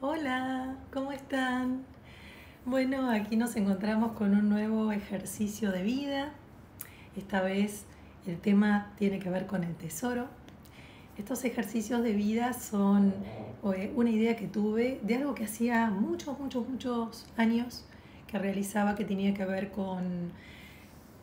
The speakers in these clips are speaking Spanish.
Hola, ¿cómo están? Bueno, aquí nos encontramos con un nuevo ejercicio de vida. Esta vez el tema tiene que ver con el tesoro. Estos ejercicios de vida son eh, una idea que tuve de algo que hacía muchos, muchos, muchos años que realizaba que tenía que ver con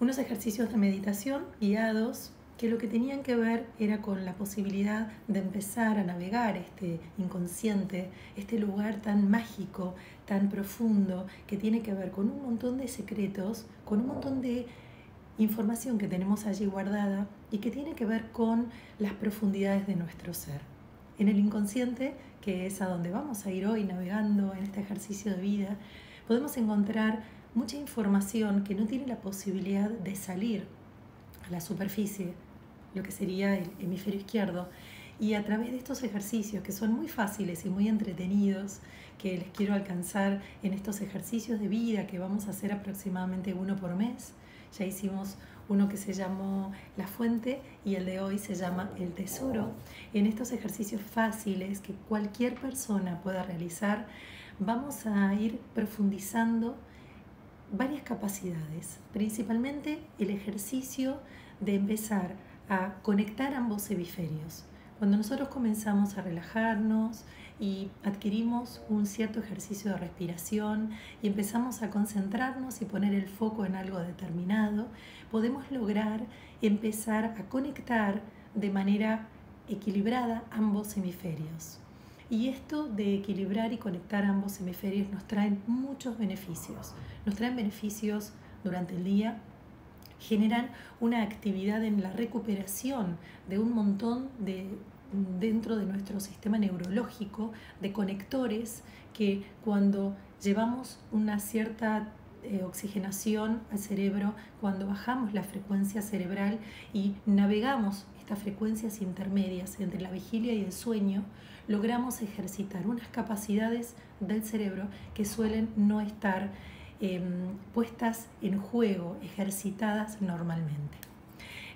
unos ejercicios de meditación guiados que lo que tenían que ver era con la posibilidad de empezar a navegar este inconsciente, este lugar tan mágico, tan profundo, que tiene que ver con un montón de secretos, con un montón de información que tenemos allí guardada y que tiene que ver con las profundidades de nuestro ser. En el inconsciente, que es a donde vamos a ir hoy navegando en este ejercicio de vida, podemos encontrar mucha información que no tiene la posibilidad de salir a la superficie, lo que sería el hemisferio izquierdo. Y a través de estos ejercicios que son muy fáciles y muy entretenidos, que les quiero alcanzar en estos ejercicios de vida que vamos a hacer aproximadamente uno por mes, ya hicimos uno que se llamó La Fuente y el de hoy se llama El Tesoro. En estos ejercicios fáciles que cualquier persona pueda realizar, vamos a ir profundizando varias capacidades, principalmente el ejercicio de empezar a conectar ambos hemisferios. Cuando nosotros comenzamos a relajarnos y adquirimos un cierto ejercicio de respiración y empezamos a concentrarnos y poner el foco en algo determinado, podemos lograr empezar a conectar de manera equilibrada ambos hemisferios. Y esto de equilibrar y conectar ambos hemisferios nos trae muchos beneficios. Nos traen beneficios durante el día, generan una actividad en la recuperación de un montón de dentro de nuestro sistema neurológico de conectores que cuando llevamos una cierta eh, oxigenación al cerebro, cuando bajamos la frecuencia cerebral y navegamos estas frecuencias intermedias entre la vigilia y el sueño, logramos ejercitar unas capacidades del cerebro que suelen no estar Em, puestas en juego, ejercitadas normalmente.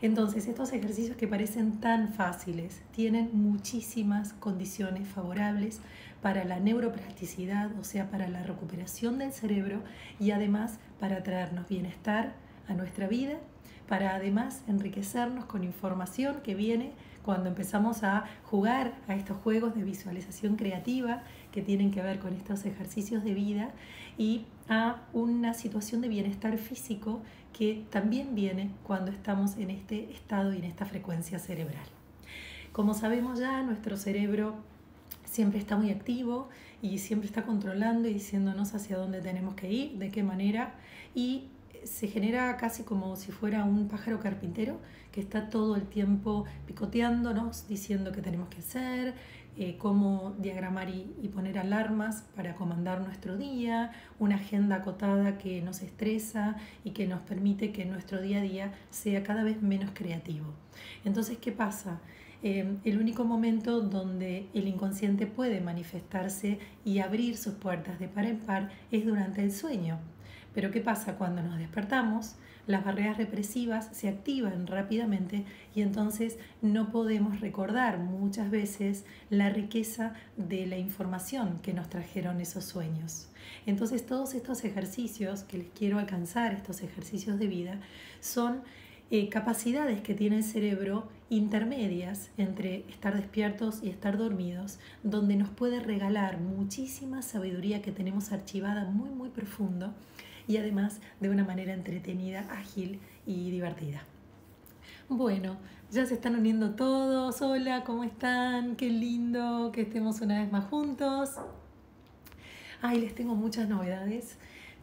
Entonces, estos ejercicios que parecen tan fáciles tienen muchísimas condiciones favorables para la neuroplasticidad, o sea, para la recuperación del cerebro y además para traernos bienestar a nuestra vida, para además enriquecernos con información que viene cuando empezamos a jugar a estos juegos de visualización creativa que tienen que ver con estos ejercicios de vida y a una situación de bienestar físico que también viene cuando estamos en este estado y en esta frecuencia cerebral. Como sabemos ya, nuestro cerebro siempre está muy activo y siempre está controlando y diciéndonos hacia dónde tenemos que ir, de qué manera, y se genera casi como si fuera un pájaro carpintero que está todo el tiempo picoteándonos, diciendo qué tenemos que hacer, eh, cómo diagramar y, poner alarmas para comandar nuestro día, una agenda acotada que nos estresa y que nos permite que nuestro día a día sea cada vez menos creativo. Entonces, ¿qué pasa? Eh, el único momento donde el inconsciente puede manifestarse y abrir sus puertas de par en par es durante el sueño. Pero ¿qué pasa cuando nos despertamos? Las barreras represivas se activan rápidamente y entonces no podemos recordar muchas veces la riqueza de la información que nos trajeron esos sueños. Entonces todos estos ejercicios que les quiero alcanzar, estos ejercicios de vida, son eh, capacidades que tiene el cerebro intermedias entre estar despiertos y estar dormidos, donde nos puede regalar muchísima sabiduría que tenemos archivada muy, muy profundo y además de una manera entretenida, ágil y divertida. Bueno, ya se están uniendo todos. Hola, ¿cómo están? Qué lindo que estemos una vez más juntos. Ay, les tengo muchas novedades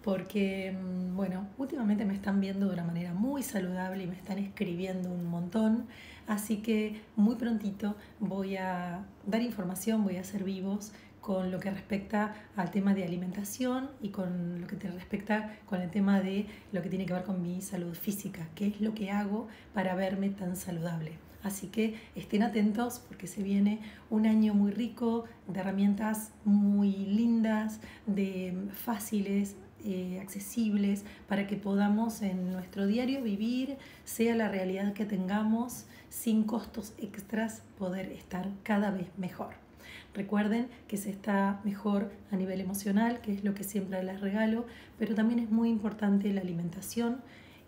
porque, mm, bueno, últimamente me están viendo de una manera muy saludable y me están escribiendo un montón, así que muy prontito voy a dar información, voy a hacer vivos con lo que respecta al tema de alimentación y con lo que te respecta con el tema de lo que tiene que ver con mi salud física, qué es lo que hago para verme tan saludable. Así que estén atentos porque se viene un año muy rico de herramientas muy lindas, de fáciles, eh, accesibles, para que podamos en nuestro diario vivir, sea la realidad que tengamos, sin costos extras, poder estar cada vez mejor. Recuerden que se está mejor a nivel emocional, que es lo que siempre les regalo, pero también es muy importante la alimentación,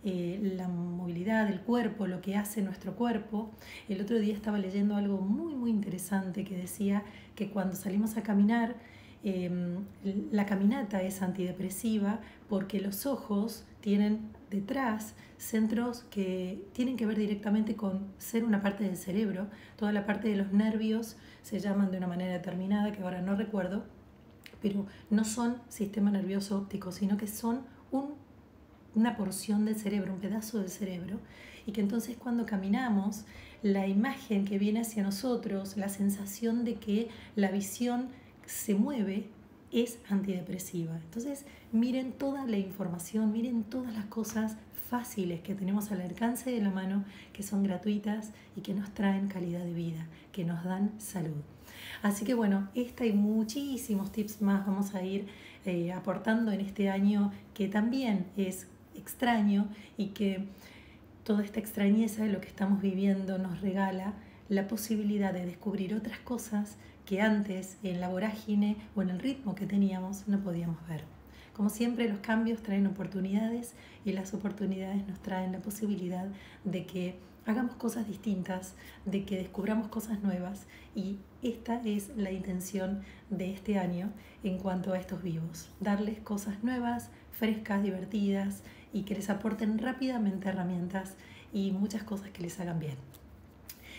eh, la movilidad del cuerpo, lo que hace nuestro cuerpo. El otro día estaba leyendo algo muy, muy interesante que decía que cuando salimos a caminar, em, la caminata es antidepresiva porque los ojos tienen detrás centros que tienen que ver directamente con ser una parte del cerebro. Toda la parte de los nervios se llaman de una manera determinada que ahora no recuerdo, pero no son sistema nervioso óptico, sino que son un, una porción del cerebro, un pedazo del cerebro, y que entonces cuando caminamos, la imagen que viene hacia nosotros, la sensación de que la visión se mueve, es antidepresiva. Entonces, miren toda la información, miren todas las cosas fáciles que tenemos al alcance de la mano, que son gratuitas y que nos traen calidad de vida, que nos dan salud. Así que bueno, esta y muchísimos tips más vamos a ir eh, aportando en este año que también es extraño y que toda esta extrañeza de lo que estamos viviendo nos regala la posibilidad de descubrir otras cosas que antes en la vorágine o en el ritmo que teníamos no podíamos ver. Como siempre, los cambios traen oportunidades y las oportunidades nos traen la posibilidad de que hagamos cosas distintas, de que descubramos cosas nuevas y esta es la intención de este año en cuanto a estos vivos, darles cosas nuevas, frescas, divertidas y que les aporten rápidamente herramientas y muchas cosas que les hagan bien.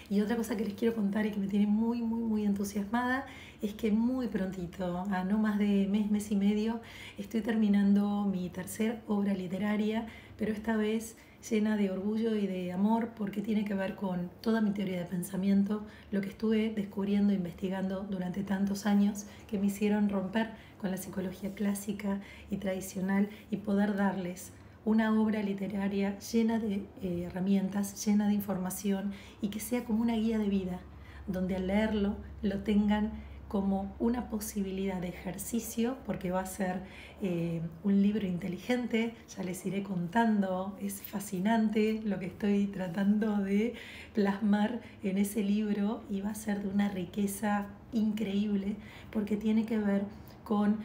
Y otra cosa que les quiero contar y que me tiene muy, muy, muy entusiasmada es que muy prontito, a no más de mes, mes y medio, estoy terminando mi tercer obra literaria, pero esta vez llena de orgullo y de amor porque tiene que ver con toda mi teoría de pensamiento, lo que estuve descubriendo e investigando durante tantos años que me hicieron romper con la psicología clásica y tradicional y poder darles una obra literaria llena de eh, herramientas, llena de información y que sea como una guía de vida, donde al leerlo lo tengan como una posibilidad de ejercicio, porque va a ser eh, un libro inteligente, ya les iré contando, es fascinante lo que estoy tratando de plasmar en ese libro y va a ser de una riqueza increíble, porque tiene que ver con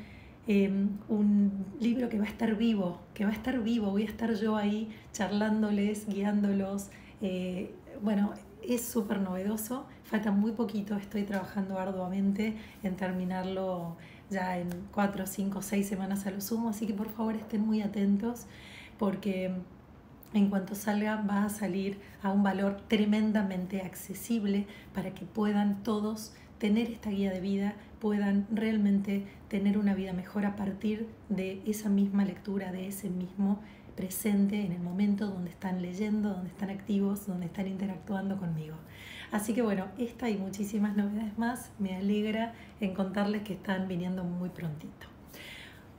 Em, un libro que va a estar vivo, que va a estar vivo, voy a estar yo ahí charlándoles, guiándolos. Eh, bueno, es súper novedoso, falta muy poquito, estoy trabajando arduamente en terminarlo ya en cuatro, cinco, seis semanas a lo sumo, así que por favor estén muy atentos porque en cuanto salga va a salir a un valor tremendamente accesible para que puedan todos tener esta guía de vida, puedan realmente tener una vida mejor a partir de esa misma lectura, de ese mismo presente en el momento donde están leyendo, donde están activos, donde están interactuando conmigo. Así que bueno, esta y muchísimas novedades más me alegra en contarles que están viniendo muy prontito.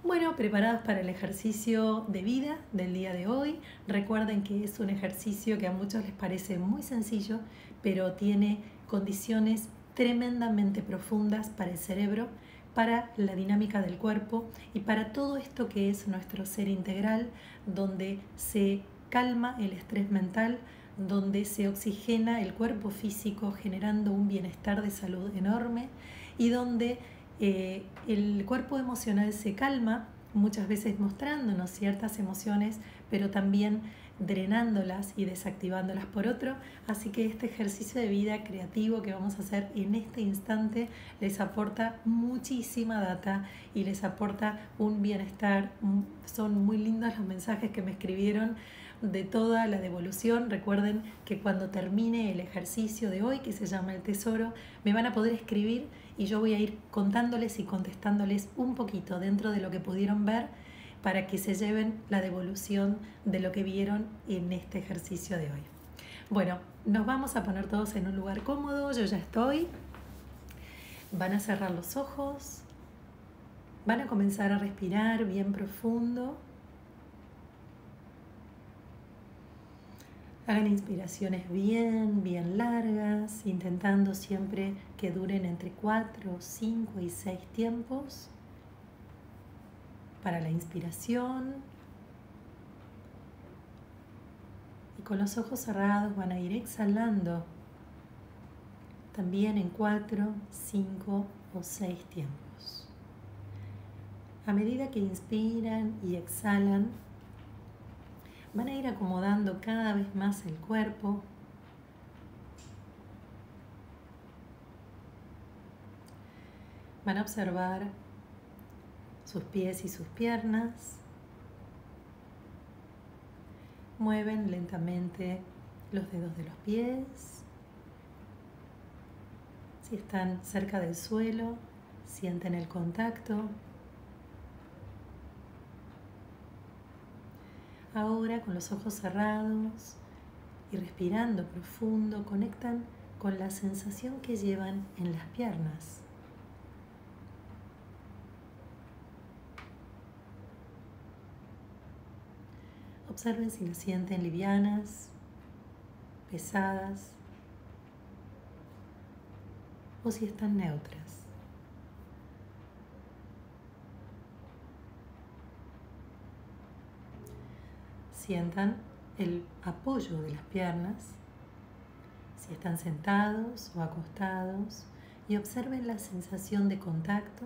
Bueno, preparados para el ejercicio de vida del día de hoy. Recuerden que es un ejercicio que a muchos les parece muy sencillo, pero tiene condiciones tremendamente profundas para el cerebro, para la dinámica del cuerpo y para todo esto que es nuestro ser integral, donde se calma el estrés mental, donde se oxigena el cuerpo físico generando un bienestar de salud enorme y donde eh, el cuerpo emocional se calma, muchas veces mostrándonos ciertas emociones, pero también drenándolas y desactivándolas por otro. Así que este ejercicio de vida creativo que vamos a hacer en este instante les aporta muchísima data y les aporta un bienestar. Son muy lindos los mensajes que me escribieron de toda la devolución. Recuerden que cuando termine el ejercicio de hoy, que se llama el tesoro, me van a poder escribir y yo voy a ir contándoles y contestándoles un poquito dentro de lo que pudieron ver para que se lleven la devolución de lo que vieron en este ejercicio de hoy. Bueno, nos vamos a poner todos en un lugar cómodo, yo ya estoy. Van a cerrar los ojos, van a comenzar a respirar bien profundo. Hagan inspiraciones bien, bien largas, intentando siempre que duren entre 4, 5 y 6 tiempos para la inspiración. Y con los ojos cerrados van a ir exhalando también en 4, 5 o seis tiempos. A medida que inspiran y exhalan, van a ir acomodando cada vez más el cuerpo. Van a observar sus pies y sus piernas. Mueven lentamente los dedos de los pies. Si están cerca del suelo, sienten el contacto. Ahora con los ojos cerrados y respirando profundo, conectan con la sensación que llevan en las piernas. Observen si las sienten livianas, pesadas o si están neutras. Sientan el apoyo de las piernas, si están sentados o acostados, y observen la sensación de contacto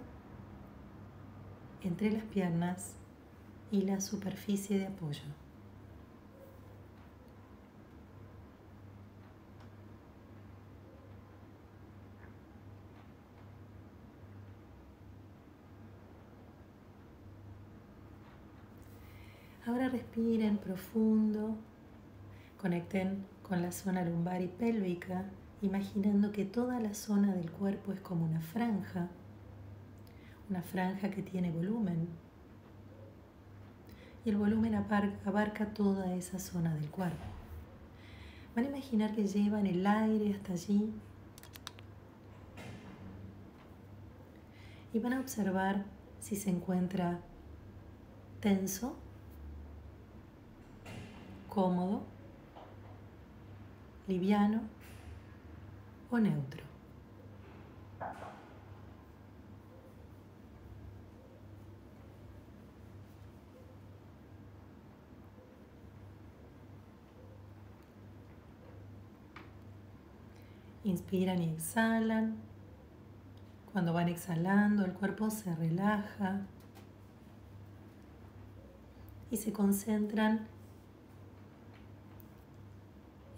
entre las piernas y la superficie de apoyo. Ahora respiren profundo, conecten con la zona lumbar y pélvica, imaginando que toda la zona del cuerpo es como una franja, una franja que tiene volumen. Y el volumen abarca toda esa zona del cuerpo. Van a imaginar que llevan el aire hasta allí y van a observar si se encuentra tenso cómodo, liviano o neutro. Inspiran y exhalan. Cuando van exhalando, el cuerpo se relaja y se concentran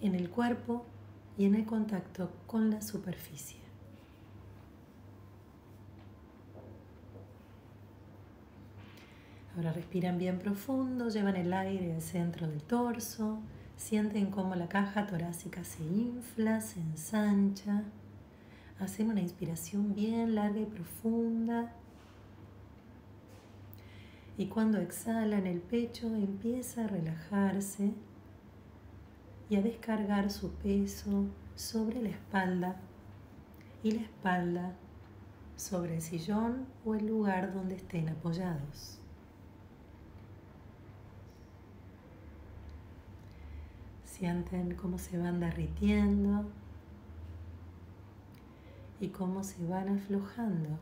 en el cuerpo y en el contacto con la superficie. Ahora respiran bien profundo, llevan el aire al centro del torso, sienten cómo la caja torácica se infla, se ensancha. Hacen una inspiración bien larga y profunda. Y cuando exhalan el pecho empieza a relajarse y a descargar su peso sobre la espalda y la espalda sobre el sillón o el lugar donde estén apoyados. Sienten cómo se van derritiendo y cómo se van aflojando.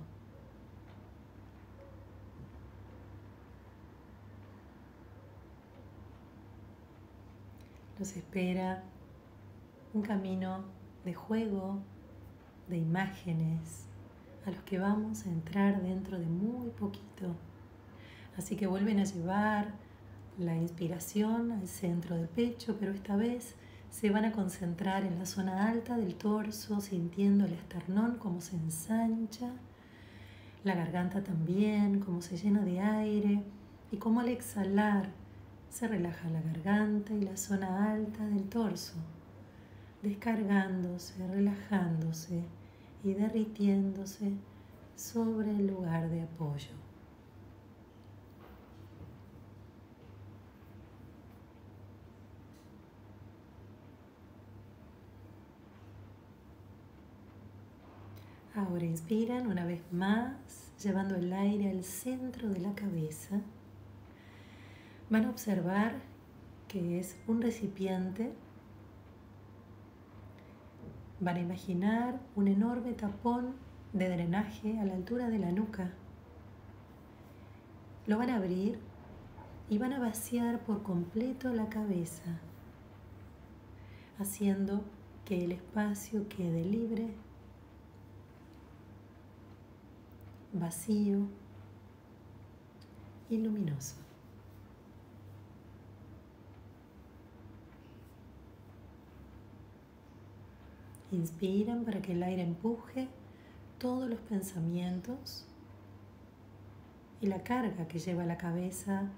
Nos espera un camino de juego, de imágenes, a los que vamos a entrar dentro de muy poquito. Así que vuelven a llevar la inspiración al centro del pecho, pero esta vez se van a concentrar en la zona alta del torso, sintiendo el esternón como se ensancha, la garganta también, como se llena de aire y como al exhalar se relaja la garganta y la zona alta del torso, descargándose, relajándose y derritiéndose sobre el lugar de apoyo. Ahora inspiran una vez más, llevando el aire al centro de la cabeza van a observar que es un recipiente. Van a imaginar un enorme tapón de drenaje a la altura de la nuca. Lo van a abrir y van a vaciar por completo la cabeza, haciendo que el espacio quede libre vacío y luminoso. Inspiran para que el aire empuje todos los pensamientos y la carga que lleva la cabeza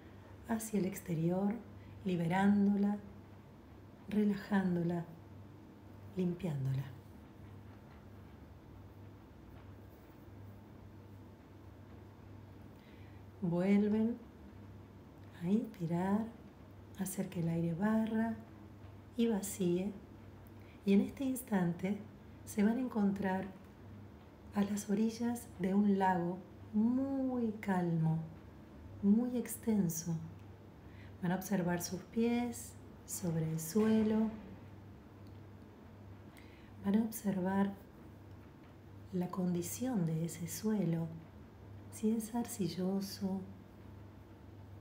hacia el exterior, liberándola, relajándola, limpiándola. Vuelven a inspirar, hacer que el aire barra y vacíe. Y en este instante se van a encontrar a las orillas de un lago muy calmo, muy extenso. Van a observar sus pies sobre el suelo. Van a observar la condición de ese suelo, si es arcilloso,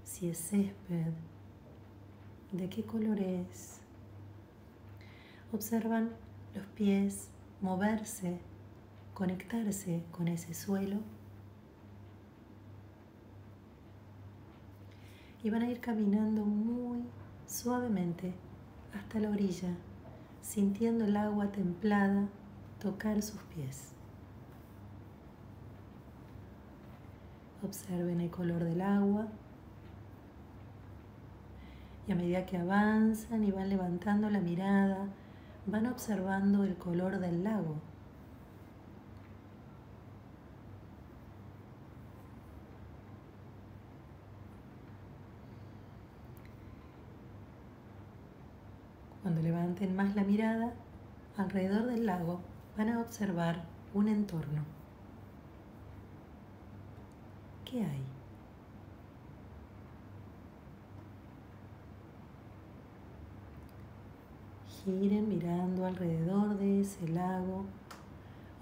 si es césped, de qué color es. Observan los pies moverse, conectarse con ese suelo y van a ir caminando muy suavemente hasta la orilla, sintiendo el agua templada tocar sus pies. Observen el color del agua y a medida que avanzan y van levantando la mirada, van observando el color del lago. Cuando levanten más la mirada, alrededor del lago van a observar un entorno. ¿Qué hay? Giren mirando alrededor de ese lago,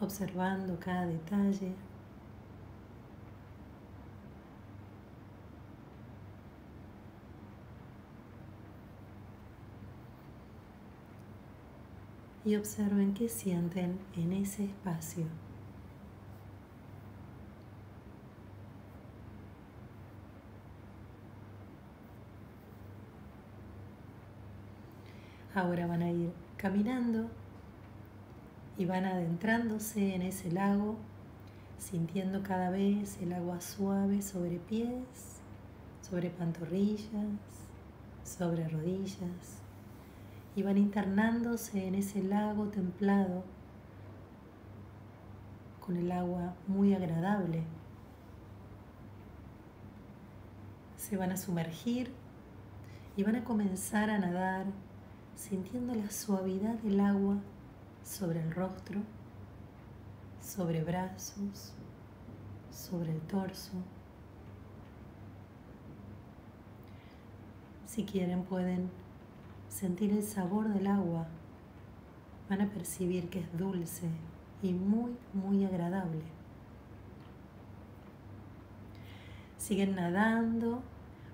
observando cada detalle. y observen qué sienten en ese espacio. Ahora van a ir caminando y van adentrándose en ese lago, sintiendo cada vez el agua suave sobre pies, sobre pantorrillas, sobre rodillas y van internándose en ese lago templado con el agua muy agradable. Se van a sumergir y van a comenzar a nadar sintiendo la suavidad del agua sobre el rostro, sobre brazos, sobre el torso. Si quieren pueden sentir el sabor del agua, van a percibir que es dulce y muy, muy agradable. Siguen nadando,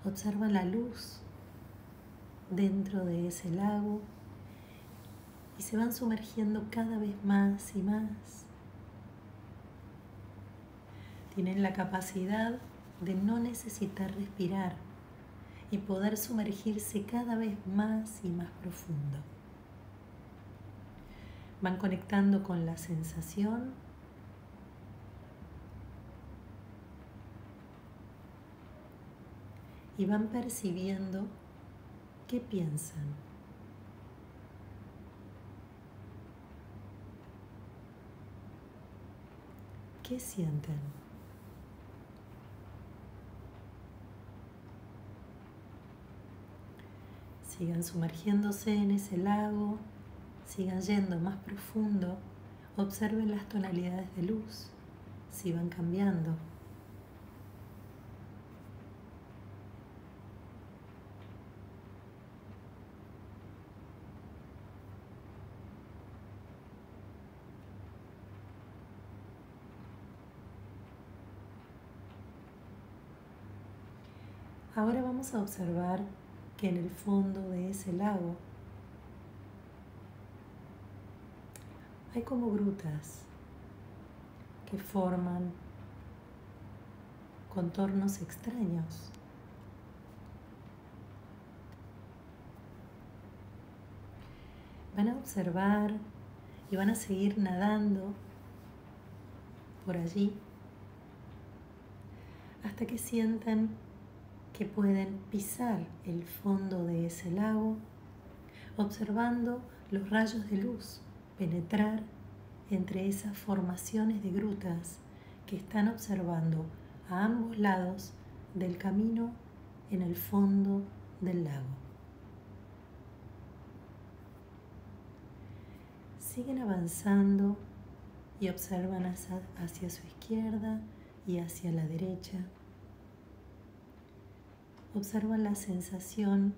observan la luz dentro de ese lago y se van sumergiendo cada vez más y más. Tienen la capacidad de no necesitar respirar y poder sumergirse cada vez más y más profundo. Van conectando con la sensación y van percibiendo qué piensan. ¿Qué sienten? Sigan sumergiéndose en ese lago, sigan yendo más profundo, observen las tonalidades de luz, si van cambiando. Ahora vamos a observar que en el fondo de ese lago hay como grutas que forman contornos extraños. Van a observar y van a seguir nadando por allí hasta que sientan que pueden pisar el fondo de ese lago observando los rayos de luz penetrar entre esas formaciones de grutas que están observando a ambos lados del camino en el fondo del lago. Siguen avanzando y observan hacia, su izquierda y hacia la derecha. Observan la sensación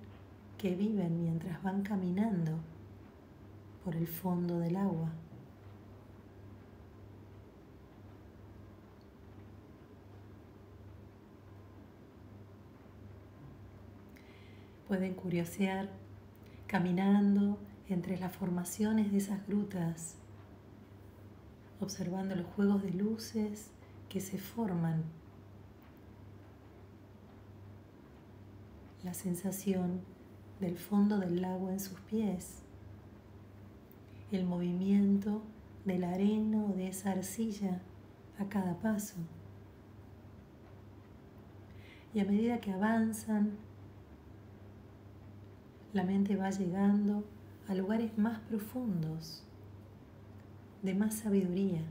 que viven mientras van caminando por el fondo del agua. Pueden curiosear caminando entre las formaciones de esas grutas, observando los juegos de luces que se forman, la sensación del fondo del lago en sus pies, el movimiento de la arena o de esa arcilla a cada paso. Y a medida que avanzan, la mente va llegando a lugares más profundos, de más sabiduría,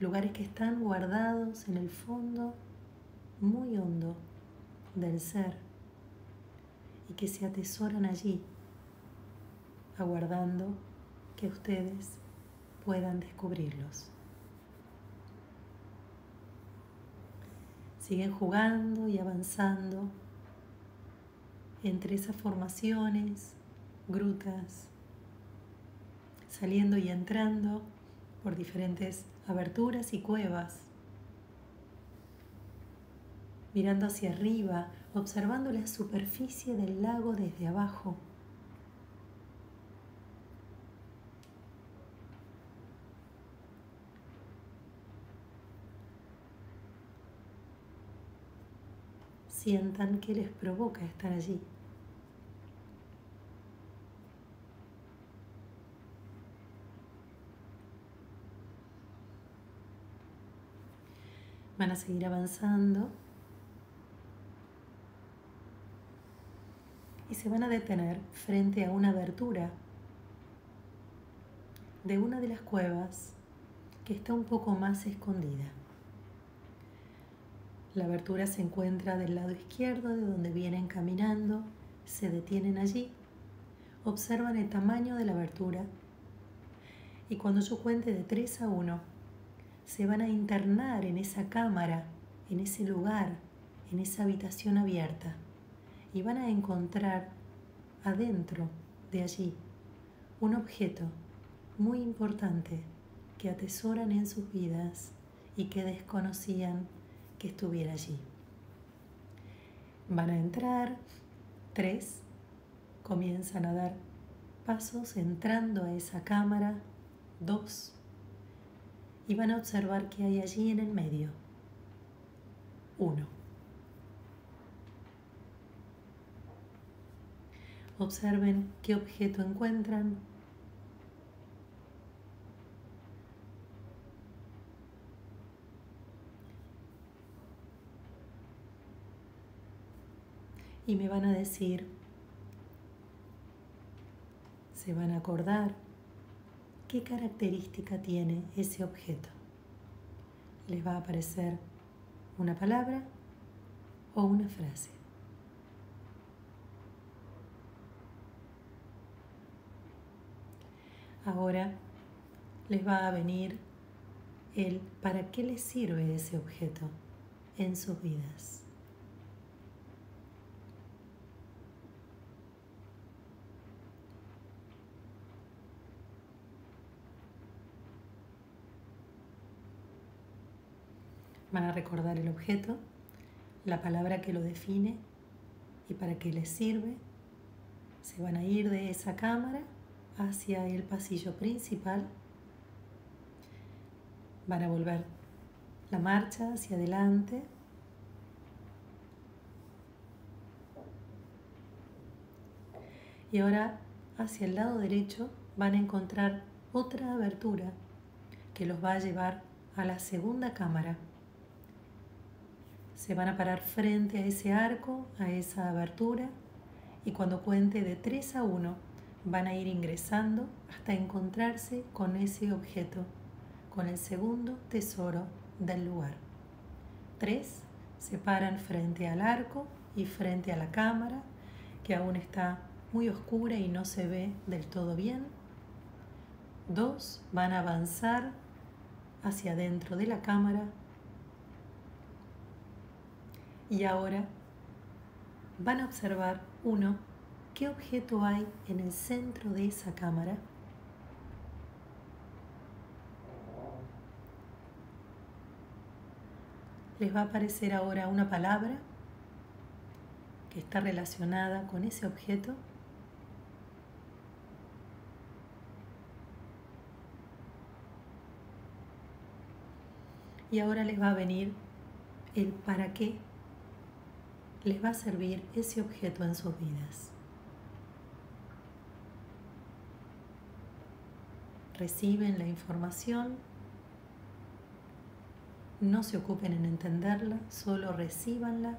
lugares que están guardados en el fondo muy hondo del ser y que se atesoran allí, aguardando que ustedes puedan descubrirlos. Siguen jugando y avanzando entre esas formaciones, grutas, saliendo y entrando por diferentes aberturas y cuevas, mirando hacia arriba observando la superficie del lago desde abajo. Sientan que les provoca estar allí. Van a seguir avanzando y se van a detener frente a una abertura de una de las cuevas que está un poco más escondida. La abertura se encuentra del lado izquierdo de donde vienen caminando, se detienen allí, observan el tamaño de la abertura y cuando yo cuente de 3 a 1, se van a internar en esa cámara, en ese lugar, en esa habitación abierta y van a encontrar adentro de allí un objeto muy importante que atesoran en sus vidas y que desconocían que estuviera allí. Van a entrar, tres, comienzan a dar pasos entrando a esa cámara, dos, y van a observar que hay allí en el medio, uno. Observen qué objeto encuentran. Y me van a decir, se van a acordar qué característica tiene ese objeto. Les va a aparecer una palabra o una frase. Ahora les va a venir el para qué les sirve ese objeto en sus vidas. Van a recordar el objeto, la palabra que lo define y para qué les sirve. Se van a ir de esa cámara hacia el pasillo principal. Van a volver la marcha hacia adelante. Y ahora hacia el lado derecho van a encontrar otra abertura que los va a llevar a la segunda cámara. Se van a parar frente a ese arco, a esa abertura, y cuando cuente de 3 a 1, van a ir ingresando hasta encontrarse con ese objeto, con el segundo tesoro del lugar. 3. Se paran frente al arco y frente a la cámara, que aún está muy oscura y no se ve del todo bien. Dos, van a avanzar hacia adentro de la cámara. Y ahora van a observar, uno, qué objeto hay en el centro de esa cámara. Les va a aparecer ahora una palabra que está relacionada con ese objeto. Y ahora les va a venir el para qué les va a servir ese objeto en sus vidas. Reciben la información, no se ocupen en entenderla, solo recibanla.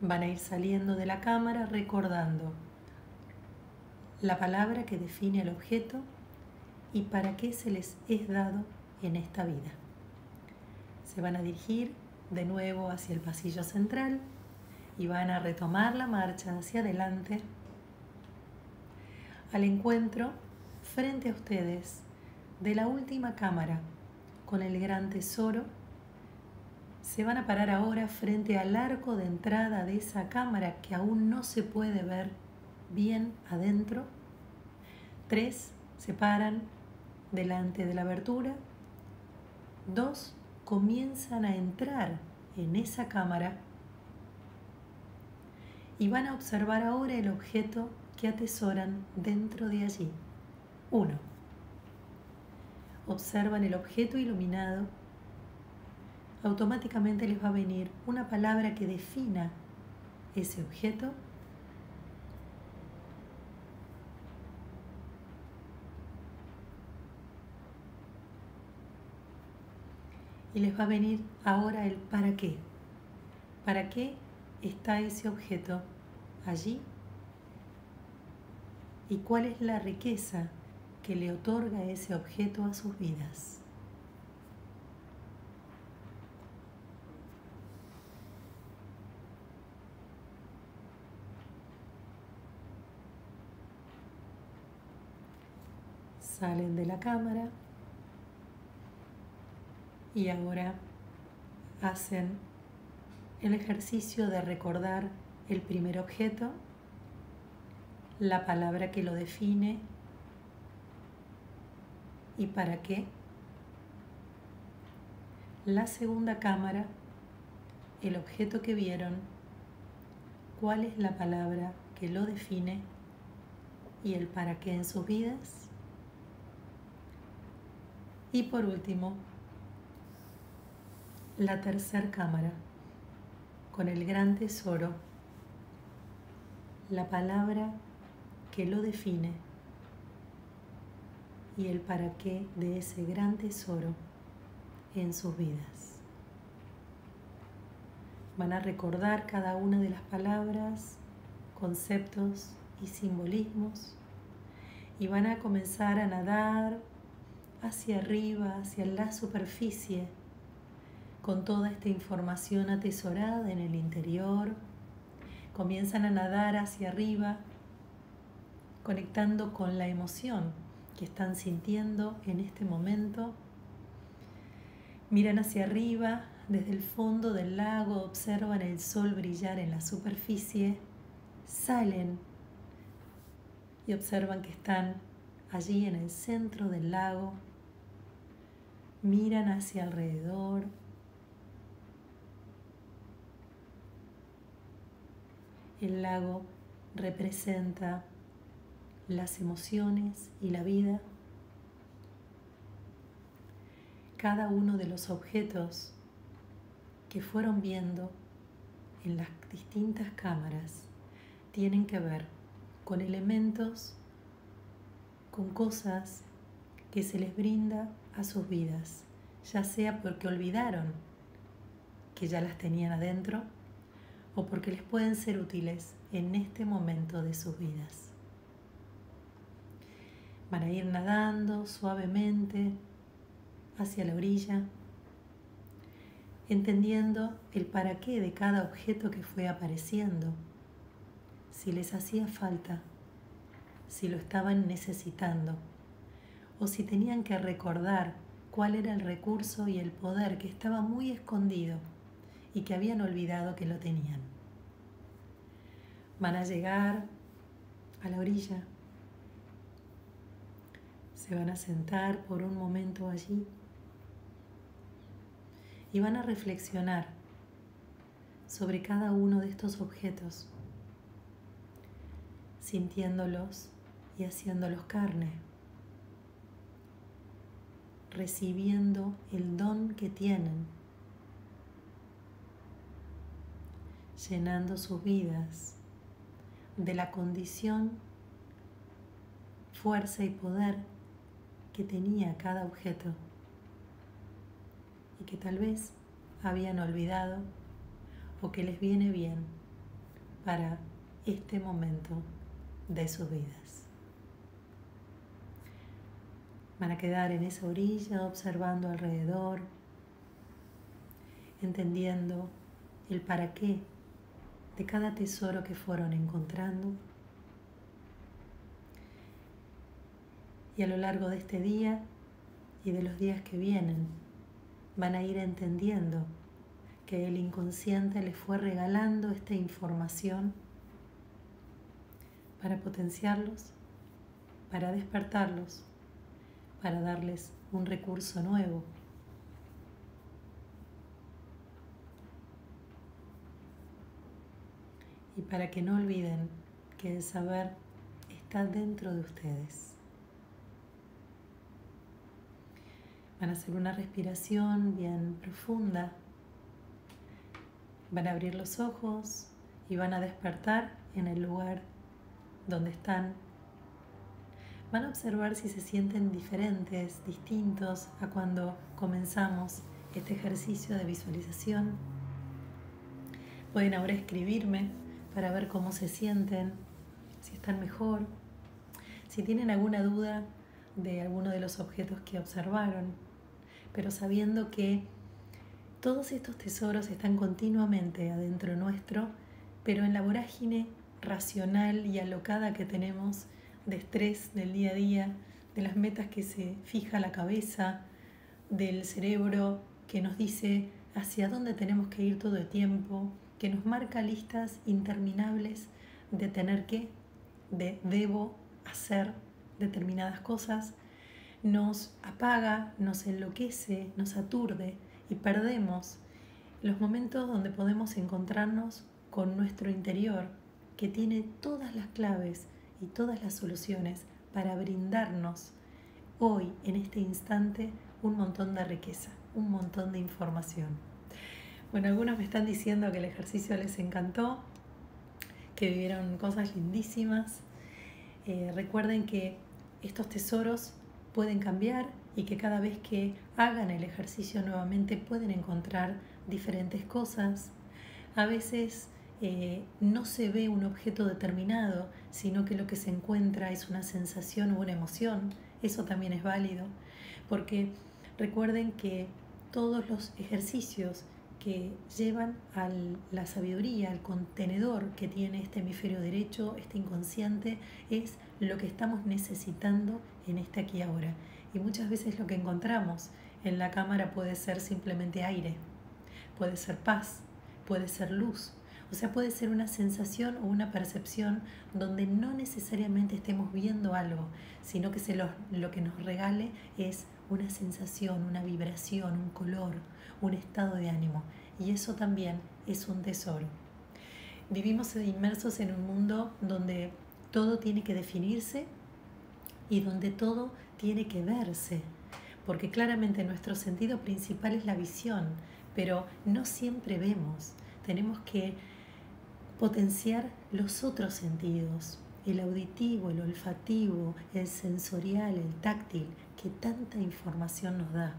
Van a ir saliendo de la cámara recordando la palabra que define el objeto y para qué se les es dado en esta vida. Se van a dirigir de nuevo hacia el pasillo central y van a retomar la marcha hacia adelante al encuentro frente a ustedes de la última cámara con el gran tesoro. Se van a parar ahora frente al arco de entrada de esa cámara que aún no se puede ver bien adentro. Tres, se paran delante de la abertura. Dos, comienzan a entrar en esa cámara y van a observar ahora el objeto que atesoran dentro de allí. Uno. Observan el objeto iluminado. Automáticamente les va a venir una palabra que defina ese objeto y les va a venir ahora el para qué. ¿Para qué está ese objeto allí? ¿Y cuál es la riqueza que le otorga ese objeto a sus vidas? Salen de la cámara y ahora hacen el ejercicio de recordar el primer objeto, la palabra que lo define y para qué. La segunda cámara, el objeto que vieron, cuál es la palabra que lo define y el para qué en sus vidas. Y por último, la tercer cámara, con el gran tesoro, la palabra que lo define y el para qué de ese gran tesoro en sus vidas. Van a recordar cada una de las palabras, conceptos y simbolismos y van a comenzar a nadar hacia arriba, hacia la superficie con toda esta información atesorada en el interior, comienzan a nadar hacia arriba, conectando con la emoción que están sintiendo en este momento. Miran hacia arriba, desde el fondo del lago, observan el sol brillar en la superficie, salen y observan que están allí en el centro del lago, miran hacia alrededor, El lago representa las emociones y la vida. Cada uno de los objetos que fueron viendo en las distintas cámaras tienen que ver con elementos, con cosas que se les brinda a sus vidas, ya sea porque olvidaron que ya las tenían adentro o porque les pueden ser útiles en este momento de sus vidas. Van a ir nadando suavemente hacia la orilla, entendiendo el para qué de cada objeto que fue apareciendo, si les hacía falta, si lo estaban necesitando, o si tenían que recordar cuál era el recurso y el poder que estaba muy escondido y que habían olvidado que lo tenían. Van a llegar a la orilla, se van a sentar por un momento allí y van a reflexionar sobre cada uno de estos objetos, sintiéndolos y haciéndolos carne, recibiendo el don que tienen, llenando sus vidas de la condición, fuerza y poder que tenía cada objeto y que tal vez habían olvidado o que les viene bien para este momento de sus vidas. Van a quedar en esa orilla observando alrededor, entendiendo el para qué de cada tesoro que fueron encontrando. Y a lo largo de este día y de los días que vienen, van a ir entendiendo que el inconsciente les fue regalando esta información para potenciarlos, para despertarlos, para darles un recurso nuevo y para que no olviden que el saber está dentro de ustedes. Van a hacer una respiración bien profunda. Van a abrir los ojos y van a despertar en el lugar donde están. Van a observar si se sienten diferentes, distintos a cuando comenzamos este ejercicio de visualización. Pueden ahora escribirme para ver cómo se sienten, si están mejor, si tienen alguna duda de alguno de los objetos que observaron, pero sabiendo que todos estos tesoros están continuamente adentro nuestro, pero en la vorágine racional y alocada que tenemos de estrés del día a día, de las metas que se fija la cabeza, del cerebro que nos dice hacia dónde tenemos que ir todo el tiempo, que nos marca listas interminables de tener que, de debo hacer determinadas cosas, nos apaga, nos enloquece, nos aturde y perdemos los momentos donde podemos encontrarnos con nuestro interior, que tiene todas las claves y todas las soluciones para brindarnos hoy, en este instante, un montón de riqueza, un montón de información. Bueno, algunos me están diciendo que el ejercicio les encantó, que vivieron cosas lindísimas. Eh, recuerden que estos tesoros pueden cambiar y que cada vez que hagan el ejercicio nuevamente pueden encontrar diferentes cosas. A veces eh, no se ve un objeto determinado, sino que lo que se encuentra es una sensación o una emoción. Eso también es válido, porque recuerden que todos los ejercicios que llevan a la sabiduría, al contenedor que tiene este hemisferio derecho, este inconsciente, es lo que estamos necesitando en este aquí ahora. Y muchas veces lo que encontramos en la cámara puede ser simplemente aire, puede ser paz, puede ser luz, o sea, puede ser una sensación o una percepción donde no necesariamente estemos viendo algo, sino que se lo, lo que nos regale es una sensación, una vibración, un color, un estado de ánimo. Y eso también es un tesoro. Vivimos inmersos en un mundo donde todo tiene que definirse y donde todo tiene que verse, porque claramente nuestro sentido principal es la visión, pero no siempre vemos. Tenemos que potenciar los otros sentidos, el auditivo, el olfativo, el sensorial, el táctil, que tanta información nos da.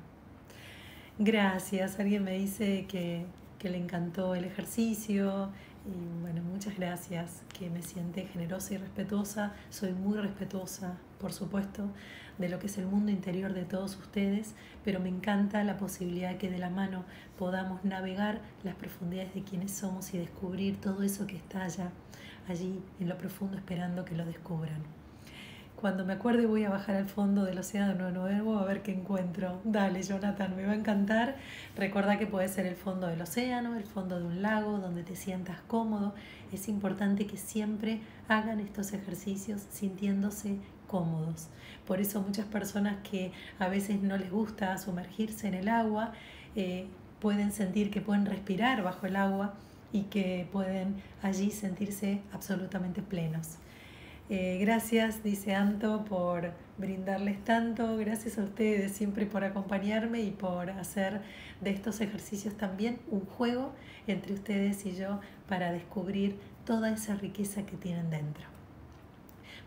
Gracias, alguien me dice que, que le encantó el ejercicio, y bueno, muchas gracias, que me siente generosa y respetuosa. Soy muy respetuosa, por supuesto, de lo que es el mundo interior de todos ustedes, pero me encanta la posibilidad que de la mano podamos navegar las profundidades de quienes somos y descubrir todo eso que está allá, allí en lo profundo esperando que lo descubran. Cuando me acuerde voy a bajar al fondo del océano nuevo a ver qué encuentro. Dale, Jonathan, me va a encantar. Recuerda que puede ser el fondo del océano, el fondo de un lago, donde te sientas cómodo. Es importante que siempre hagan estos ejercicios sintiéndose cómodos. Por eso muchas personas que a veces no les gusta sumergirse en el agua, eh, pueden sentir que pueden respirar bajo el agua y que pueden allí sentirse absolutamente plenos. Eh, gracias, dice Anto, por brindarles tanto. Gracias a ustedes siempre por acompañarme y por hacer de estos ejercicios también un juego entre ustedes y yo para descubrir toda esa riqueza que tienen dentro.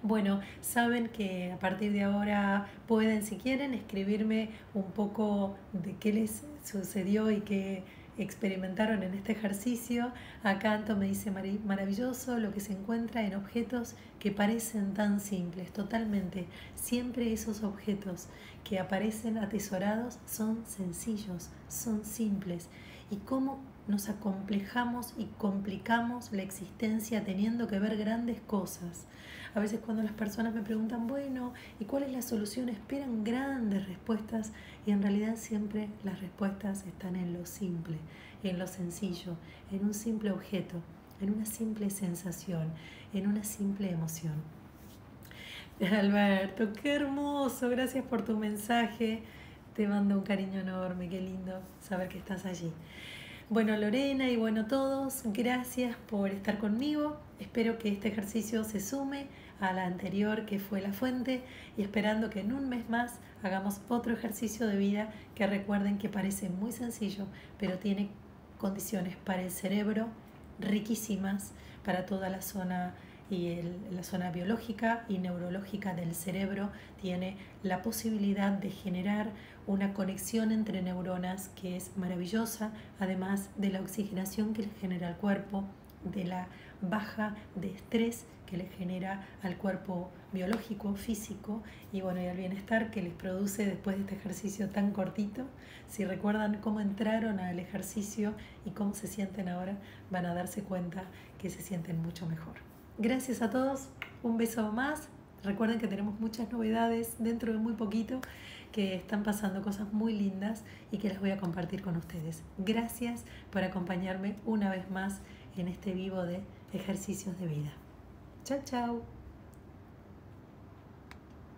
Bueno, saben que a partir de ahora pueden, si quieren, escribirme un poco de qué les sucedió y qué experimentaron en este ejercicio. Acá Anto me dice maravilloso lo que se encuentra en objetos que parecen tan simples, totalmente. Siempre esos objetos que aparecen atesorados son sencillos, son simples. Y cómo nos acomplejamos y complicamos la existencia teniendo que ver grandes cosas. A veces cuando las personas me preguntan, bueno, ¿y cuál es la solución? Esperan grandes respuestas y en realidad siempre las respuestas están en lo simple, en lo sencillo, en un simple objeto, en una simple sensación, en una simple emoción. Alberto, qué hermoso, gracias por tu mensaje. Te mando un cariño enorme, qué lindo saber que estás allí. Bueno, Lorena y bueno todos, gracias por estar conmigo. Espero que este ejercicio se sume a la anterior que fue la fuente y esperando que en un mes más hagamos otro ejercicio de vida que recuerden que parece muy sencillo, pero tiene condiciones para el cerebro riquísimas para toda la zona y la zona biológica y neurológica del cerebro tiene la posibilidad de generar una conexión entre neuronas que es maravillosa, además de la oxigenación que le genera al cuerpo, de la baja de estrés que le genera al cuerpo biológico, físico y bueno, y al bienestar que les produce después de este ejercicio tan cortito. Si recuerdan cómo entraron al ejercicio y cómo se sienten ahora, van a darse cuenta que se sienten mucho mejor. Gracias a todos, un beso más. Recuerden que tenemos muchas novedades dentro de muy poquito que están pasando cosas muy lindas y que las voy a compartir con ustedes. Gracias por acompañarme una vez más en este vivo de ejercicios de vida. Chao, chao.